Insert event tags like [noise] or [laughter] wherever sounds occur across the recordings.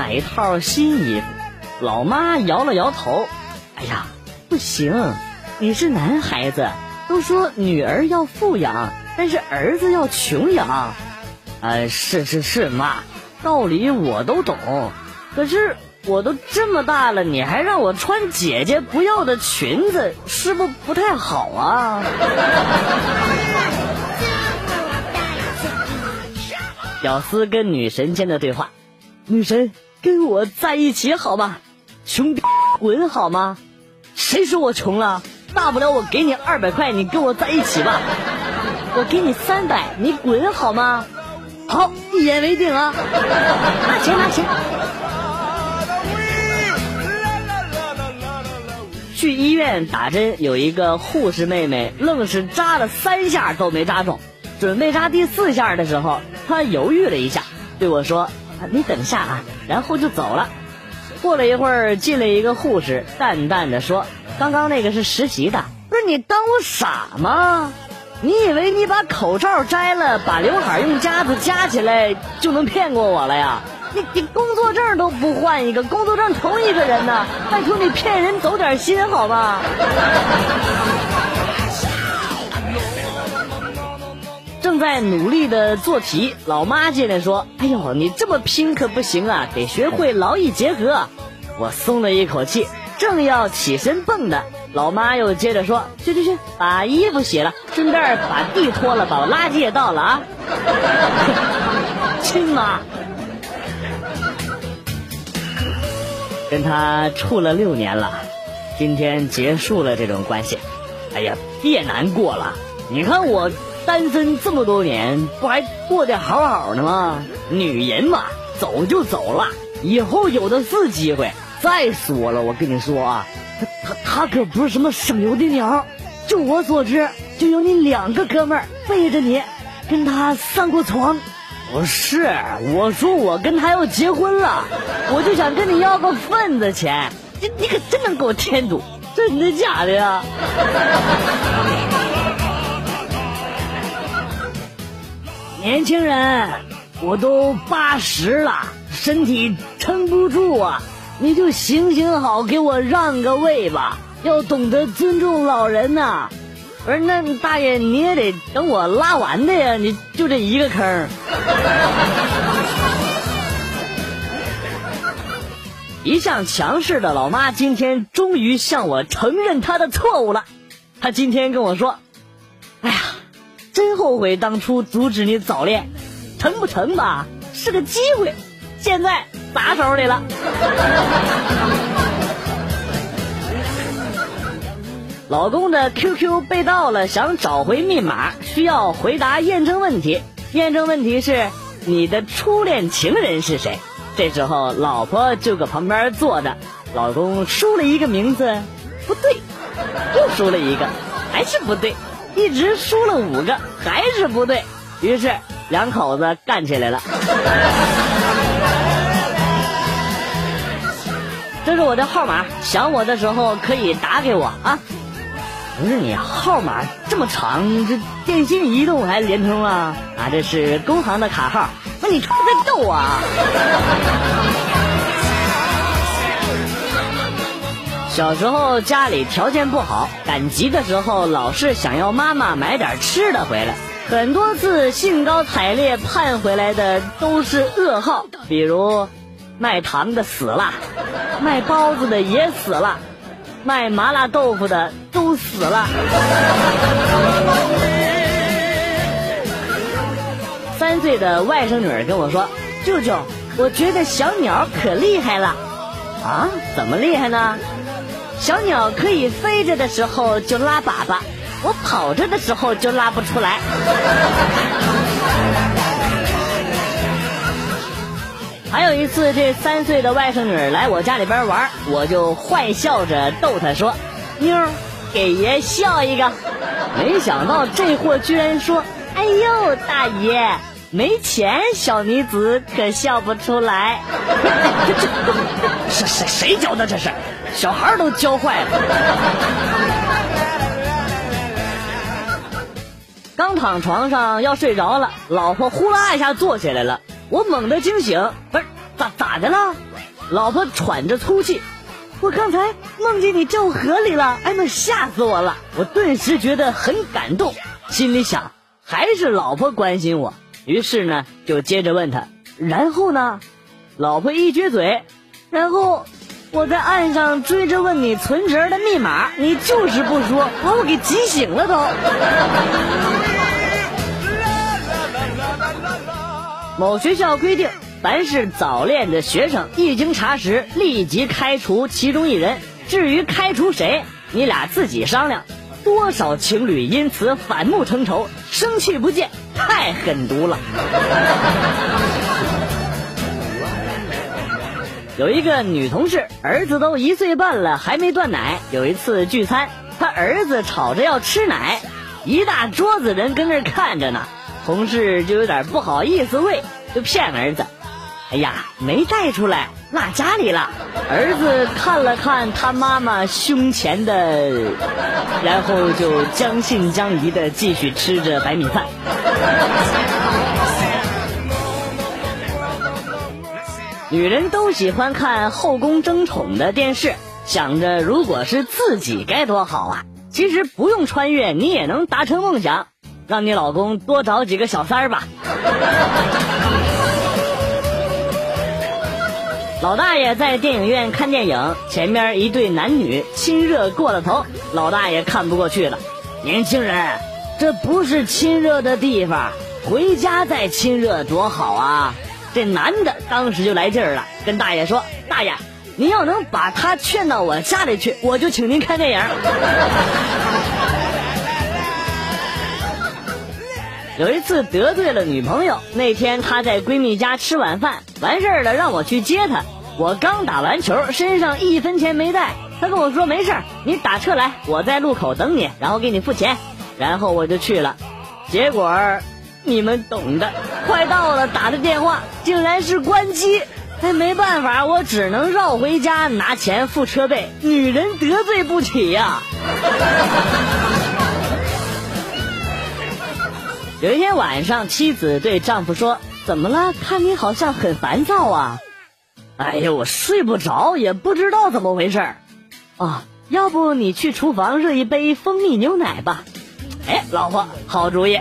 买一套新衣服。老妈摇了摇头，哎呀，不行，你是男孩子，都说女儿要富养，但是儿子要穷养。啊，是是是，妈，道理我都懂，可是我都这么大了，你还让我穿姐姐不要的裙子，是不不太好啊？[laughs] 屌丝跟女神间的对话，女神跟我在一起好吗？穷逼滚好吗？谁说我穷了？大不了我给你二百块，你跟我在一起吧。我给你三百，你滚好吗？好，一言为定啊！拿钱拿钱。去医院打针，有一个护士妹妹愣是扎了三下都没扎中，准备扎第四下的时候，她犹豫了一下，对我说：“你等一下啊。”然后就走了。过了一会儿，进来一个护士，淡淡的说：“刚刚那个是实习的，不是你当我傻吗？你以为你把口罩摘了，把刘海用夹子夹起来就能骗过我了呀？你你工作证都不换一个，工作证同一个人呢，拜托你骗人走点心好吗？”正在努力的做题，老妈进来说：“哎呦，你这么拼可不行啊，得学会劳逸结合。”我松了一口气，正要起身蹦的，老妈又接着说：“去去去，把衣服洗了，顺便把地拖了，把垃圾也倒了啊！” [laughs] 亲妈，跟他处了六年了，今天结束了这种关系。哎呀，别难过了，你看我。单身这么多年，不还过得好好的吗？女人嘛，走就走了，以后有的是机会。再说了，我跟你说啊，他他可不是什么省油的鸟。就我所知，就有你两个哥们背着你，跟他上过床。不是，我说我跟他要结婚了，我就想跟你要个份子钱。你你可真能给我添堵，真的假的呀？年轻人，我都八十了，身体撑不住啊！你就行行好，给我让个位吧，要懂得尊重老人呐。不是，那大爷你也得等我拉完的呀，你就这一个坑。一向强势的老妈今天终于向我承认她的错误了。她今天跟我说：“哎呀。”真后悔当初阻止你早恋，成不成吧？是个机会，现在砸手里了。[laughs] 老公的 QQ 被盗了，想找回密码，需要回答验证问题。验证问题是你的初恋情人是谁？这时候老婆就搁旁边坐着，老公输了一个名字，不对，又输了一个，还是不对。一直输了五个，还是不对，于是两口子干起来了。这是我的号码，想我的时候可以打给我啊。不是你号码这么长，这电信、移动还联通啊？啊，这是工行的卡号。那你是不是在逗我？啊小时候家里条件不好，赶集的时候老是想要妈妈买点吃的回来，很多次兴高采烈盼回来的都是噩耗，比如卖糖的死了，[laughs] 卖包子的也死了，卖麻辣豆腐的都死了。三岁的外甥女跟我说：“舅舅，我觉得小鸟可厉害了。”啊，怎么厉害呢？小鸟可以飞着的时候就拉粑粑，我跑着的时候就拉不出来。还有一次，这三岁的外甥女来我家里边玩，我就坏笑着逗她说：“妞，给爷笑一个。”没想到这货居然说：“哎呦，大爷，没钱，小女子可笑不出来。[laughs] ”这这谁谁教的这是？小孩都教坏了。刚躺床上要睡着了，老婆呼啦一下坐起来了，我猛地惊醒，不是咋咋的了？老婆喘着粗气，我刚才梦见你掉河里了，哎妈，吓死我了！我顿时觉得很感动，心里想还是老婆关心我，于是呢就接着问他，然后呢？老婆一撅嘴，然后我在岸上追着问你存折的密码，你就是不说，把我给急醒了都。某学校规定，凡是早恋的学生，一经查实，立即开除其中一人。至于开除谁，你俩自己商量。多少情侣因此反目成仇，生气不见，太狠毒了。有一个女同事，儿子都一岁半了，还没断奶。有一次聚餐，她儿子吵着要吃奶，一大桌子人跟那看着呢。同事就有点不好意思喂，就骗儿子：“哎呀，没带出来，落家里了。”儿子看了看他妈妈胸前的，然后就将信将疑的继续吃着白米饭。女人都喜欢看后宫争宠的电视，想着如果是自己该多好啊！其实不用穿越，你也能达成梦想。让你老公多找几个小三儿吧。老大爷在电影院看电影，前面一对男女亲热过了头，老大爷看不过去了。年轻人，这不是亲热的地方，回家再亲热多好啊！这男的当时就来劲儿了，跟大爷说：“大爷，您要能把他劝到我家里去，我就请您看电影。”有一次得罪了女朋友，那天她在闺蜜家吃晚饭，完事儿了让我去接她。我刚打完球，身上一分钱没带，她跟我说没事儿，你打车来，我在路口等你，然后给你付钱。然后我就去了，结果你们懂的，快到了打的电话竟然是关机，哎，没办法，我只能绕回家拿钱付车费。女人得罪不起呀。[laughs] 有一天晚上，妻子对丈夫说：“怎么了？看你好像很烦躁啊！”哎呀，我睡不着，也不知道怎么回事儿。啊，要不你去厨房热一杯蜂蜜牛奶吧？哎，老婆，好主意。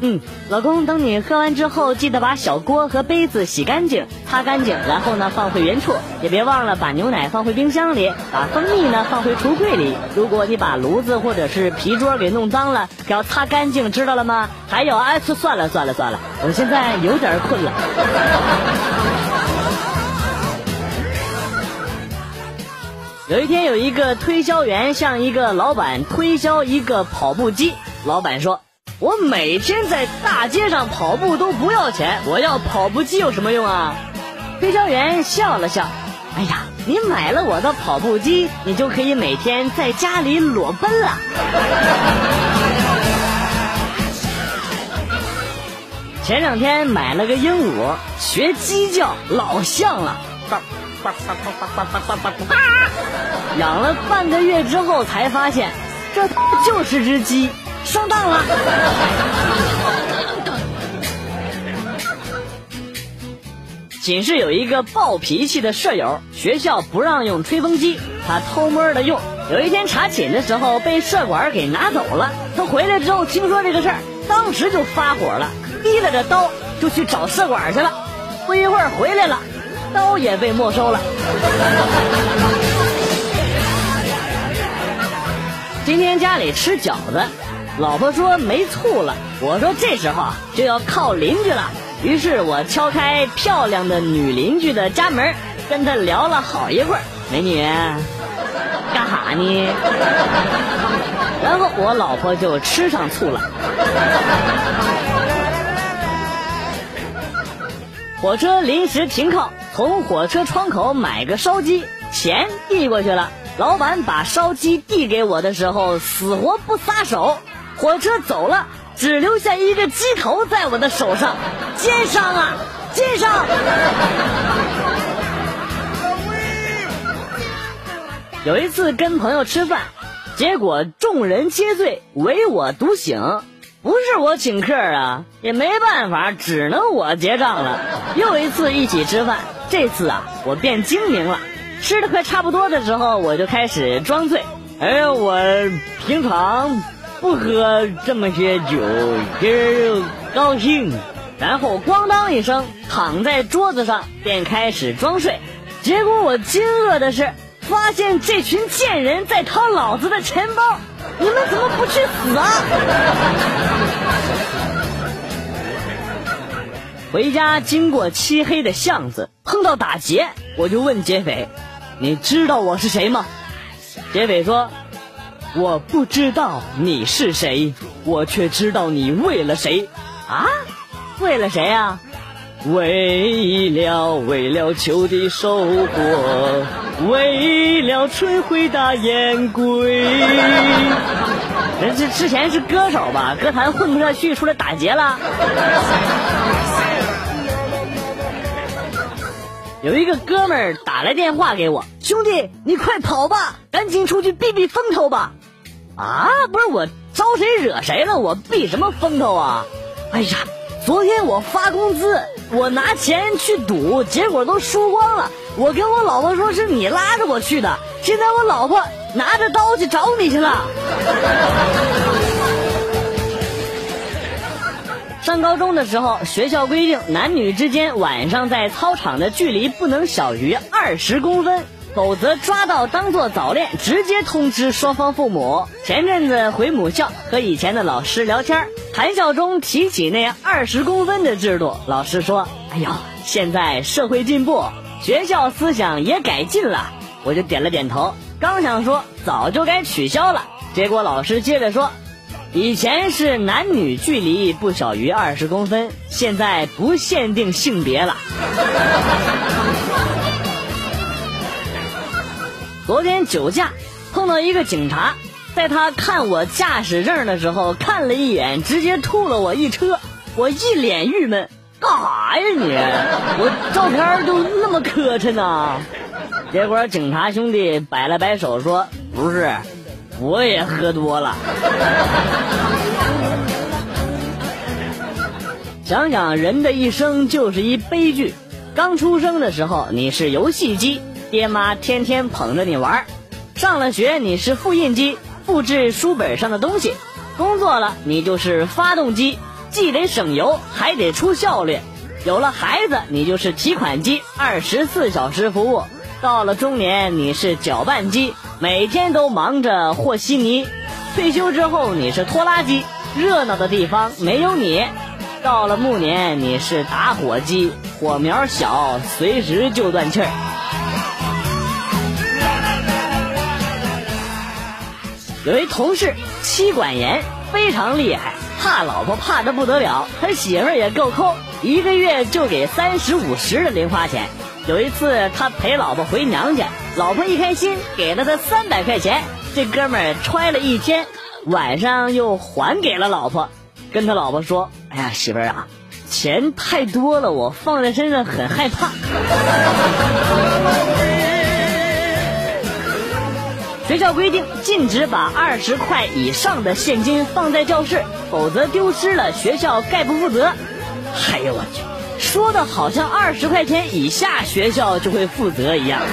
嗯，老公，等你喝完之后，记得把小锅和杯子洗干净、擦干净，然后呢放回原处，也别忘了把牛奶放回冰箱里，把蜂蜜呢放回橱柜里。如果你把炉子或者是皮桌给弄脏了，要擦干净，知道了吗？还有，哎，算了算了算了，我现在有点困了。有一天，有一个推销员向一个老板推销一个跑步机，老板说。我每天在大街上跑步都不要钱，我要跑步机有什么用啊？推销员笑了笑，哎呀，你买了我的跑步机，你就可以每天在家里裸奔了。[laughs] 前两天买了个鹦鹉，学鸡叫老像了，[laughs] 养了半个月之后才发现，这就是只鸡。上当了！[laughs] 寝室有一个暴脾气的舍友，学校不让用吹风机，他偷摸的用。有一天查寝的时候被舍管给拿走了。他回来之后听说这个事儿，当时就发火了，提了着刀就去找舍管去了。不一会儿回来了，刀也被没收了。今天家里吃饺子。老婆说没醋了，我说这时候就要靠邻居了。于是我敲开漂亮的女邻居的家门，跟她聊了好一会儿。美女，干哈呢？然后我老婆就吃上醋了。火车临时停靠，从火车窗口买个烧鸡，钱递过去了。老板把烧鸡递给我的时候，死活不撒手。火车走了，只留下一个鸡头在我的手上，肩上啊，肩上。有一次跟朋友吃饭，结果众人皆醉，唯我独醒。不是我请客啊，也没办法，只能我结账了。又一次一起吃饭，这次啊，我变精明了，吃的快差不多的时候，我就开始装醉。哎呀，我平常不喝这么些酒，今儿高兴。然后咣当一声躺在桌子上，便开始装睡。结果我惊愕的是，发现这群贱人在掏老子的钱包。你们怎么不去死啊？回家经过漆黑的巷子，碰到打劫，我就问劫匪：“你知道我是谁吗？”劫匪说：“我不知道你是谁，我却知道你为了谁啊？为了谁啊？为了为了秋的收获，为了春回大雁归。”人这之前是歌手吧？歌坛混不下去，出来打劫了。有一个哥们儿打来电话给我，兄弟，你快跑吧，赶紧出去避避风头吧！啊，不是我招谁惹谁了？我避什么风头啊？哎呀，昨天我发工资，我拿钱去赌，结果都输光了。我跟我老婆说是你拉着我去的，现在我老婆拿着刀去找你去了。[laughs] 上高中的时候，学校规定男女之间晚上在操场的距离不能小于二十公分，否则抓到当做早恋，直接通知双方父母。前阵子回母校和以前的老师聊天，谈笑中提起那二十公分的制度，老师说：“哎呦，现在社会进步，学校思想也改进了。”我就点了点头，刚想说早就该取消了，结果老师接着说。以前是男女距离不小于二十公分，现在不限定性别了。[laughs] 昨天酒驾碰到一个警察，在他看我驾驶证的时候看了一眼，直接吐了我一车。我一脸郁闷，干啥呀你？我照片都那么磕碜呢？[laughs] 结果警察兄弟摆了摆手说：“不是。”我也喝多了。想想人的一生就是一悲剧。刚出生的时候你是游戏机，爹妈天天捧着你玩儿；上了学你是复印机，复制书本上的东西；工作了你就是发动机，既得省油还得出效率；有了孩子你就是提款机，二十四小时服务；到了中年你是搅拌机。每天都忙着和稀泥，退休之后你是拖拉机，热闹的地方没有你。到了暮年你是打火机，火苗小，随时就断气儿。有一同事妻管严，非常厉害，怕老婆怕的不得了，他媳妇儿也够抠，一个月就给三十五十的零花钱。有一次他陪老婆回娘家。老婆一开心，给了他三百块钱。这哥们儿揣了一天，晚上又还给了老婆，跟他老婆说：“哎呀，媳妇儿啊，钱太多了，我放在身上很害怕。” [laughs] 学校规定禁止把二十块以上的现金放在教室，否则丢失了学校概不负责。哎呦我去！说的好像二十块钱以下学校就会负责一样。[laughs]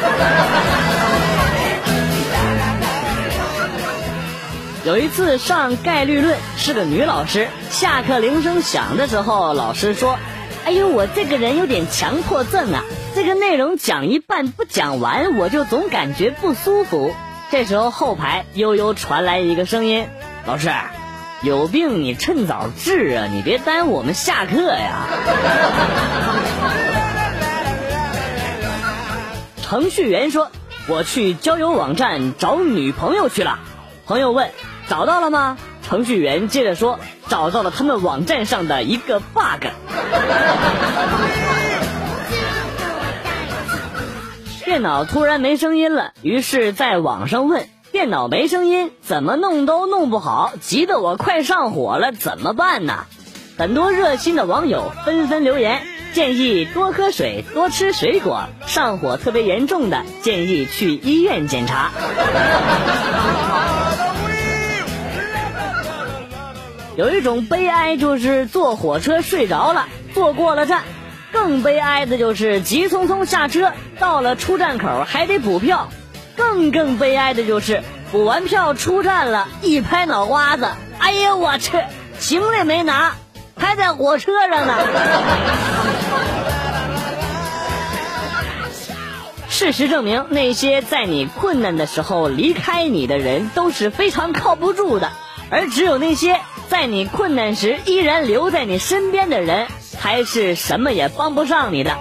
有一次上概率论是个女老师，下课铃声响的时候，老师说：“哎呦，我这个人有点强迫症啊，这个内容讲一半不讲完，我就总感觉不舒服。”这时候后排悠悠传来一个声音：“老师。”有病你趁早治啊！你别耽误我们下课呀。[laughs] 程序员说：“我去交友网站找女朋友去了。”朋友问：“找到了吗？”程序员接着说：“找到了他们网站上的一个 bug。”电脑突然没声音了，于是在网上问。电脑没声音，怎么弄都弄不好，急得我快上火了，怎么办呢？很多热心的网友纷纷留言，建议多喝水，多吃水果。上火特别严重的，建议去医院检查。有一种悲哀，就是坐火车睡着了，坐过了站。更悲哀的就是急匆匆下车，到了出站口还得补票。更更悲哀的就是补完票出站了，一拍脑瓜子，哎呀我去，行李没拿，还在火车上呢。[laughs] 事实证明，那些在你困难的时候离开你的人都是非常靠不住的，而只有那些在你困难时依然留在你身边的人，还是什么也帮不上你的。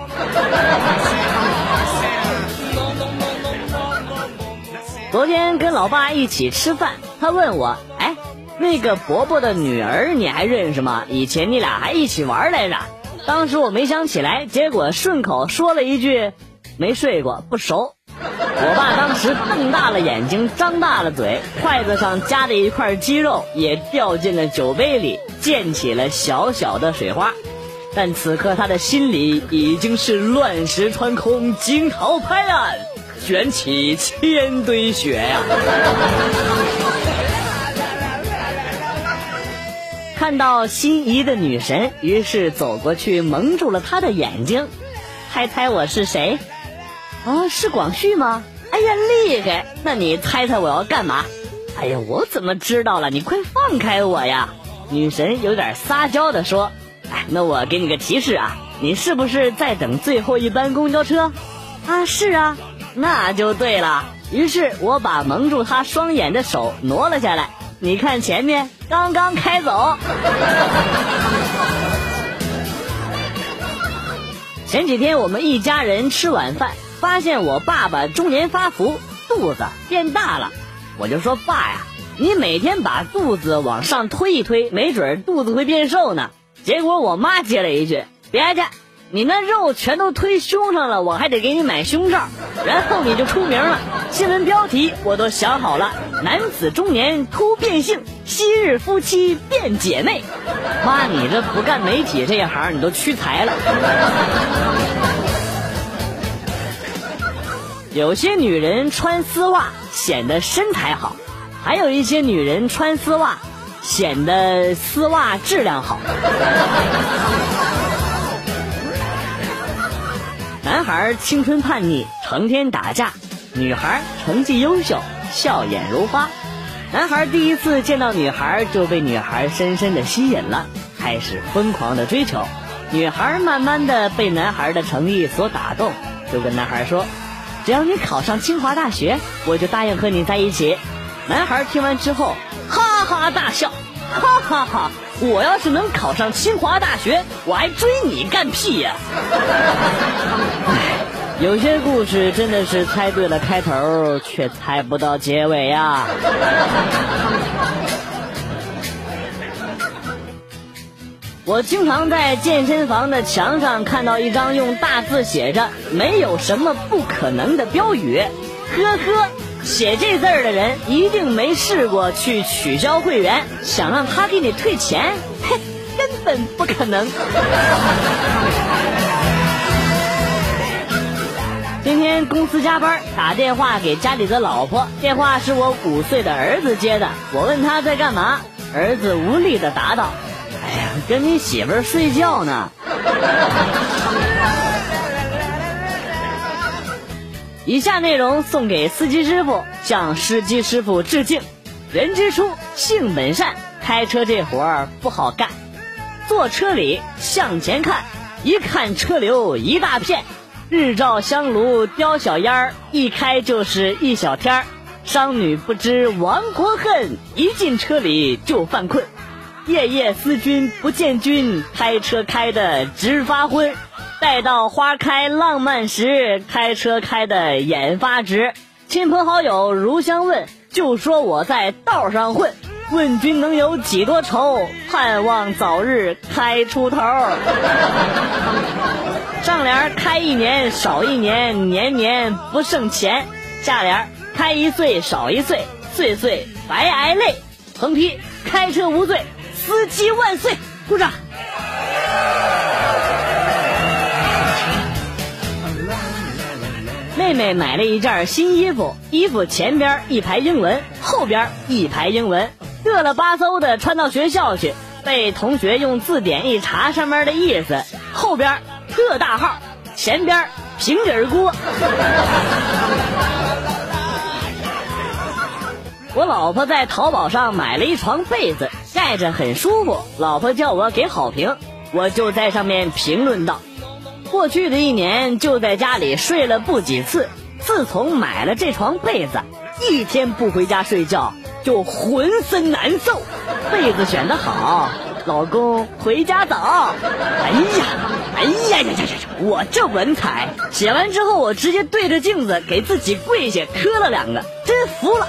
昨天跟老爸一起吃饭，他问我：“哎，那个伯伯的女儿你还认识吗？以前你俩还一起玩来着。”当时我没想起来，结果顺口说了一句。没睡过，不熟。我爸当时瞪大了眼睛，张大了嘴，筷子上夹的一块鸡肉也掉进了酒杯里，溅起了小小的水花。但此刻他的心里已经是乱石穿空，惊涛拍岸，卷起千堆雪呀！看到心仪的女神，于是走过去蒙住了她的眼睛。猜猜我是谁？啊，是广旭吗？哎呀，厉害！那你猜猜我要干嘛？哎呀，我怎么知道了？你快放开我呀！女神有点撒娇的说：“哎，那我给你个提示啊，你是不是在等最后一班公交车？啊，是啊，那就对了。于是我把蒙住他双眼的手挪了下来，你看前面刚刚开走。[laughs] 前几天我们一家人吃晚饭。发现我爸爸中年发福，肚子变大了，我就说爸呀，你每天把肚子往上推一推，没准肚子会变瘦呢。结果我妈接了一句：“别介，你那肉全都推胸上了，我还得给你买胸罩。”然后你就出名了，新闻标题我都想好了：男子中年突变性，昔日夫妻变姐妹。妈，你这不干媒体这一行，你都屈才了。有些女人穿丝袜显得身材好，还有一些女人穿丝袜显得丝袜质量好。男孩青春叛逆，成天打架；女孩成绩优秀，笑眼如花。男孩第一次见到女孩就被女孩深深的吸引了，开始疯狂的追求。女孩慢慢的被男孩的诚意所打动，就跟男孩说。只要你考上清华大学，我就答应和你在一起。男孩听完之后，哈哈大笑，哈哈哈！我要是能考上清华大学，我还追你干屁呀！[laughs] 唉，有些故事真的是猜对了开头，却猜不到结尾呀。[laughs] 我经常在健身房的墙上看到一张用大字写着“没有什么不可能”的标语，呵呵，写这字儿的人一定没试过去取消会员，想让他给你退钱，嘿，根本不可能。今天公司加班，打电话给家里的老婆，电话是我五岁的儿子接的，我问他在干嘛，儿子无力的答道。哎呀，跟你媳妇儿睡觉呢。[laughs] 以下内容送给司机师傅，向司机师傅致敬。人之初，性本善，开车这活儿不好干。坐车里向前看，一看车流一大片，日照香炉叼小烟儿，一开就是一小天儿。商女不知亡国恨，一进车里就犯困。夜夜思君不见君，开车开的直发昏。待到花开浪漫时，开车开的眼发直。亲朋好友如相问，就说我在道上混。问君能有几多愁？盼望早日开出头。上联开一年少一年，年年不剩钱。下联开一岁少一岁，岁岁白挨累。横批开车无罪。司机万岁！鼓掌。妹妹买了一件新衣服，衣服前边一排英文，后边一排英文，嘚了吧嗖的穿到学校去，被同学用字典一查，上面的意思，后边特大号，前边平底锅。[laughs] 我老婆在淘宝上买了一床被子，盖着很舒服。老婆叫我给好评，我就在上面评论道：“过去的一年就在家里睡了不几次，自从买了这床被子，一天不回家睡觉就浑身难受。被子选的好，老公回家早。哎呀，哎呀呀呀呀！我这文采，写完之后我直接对着镜子给自己跪下磕了两个，真服了。”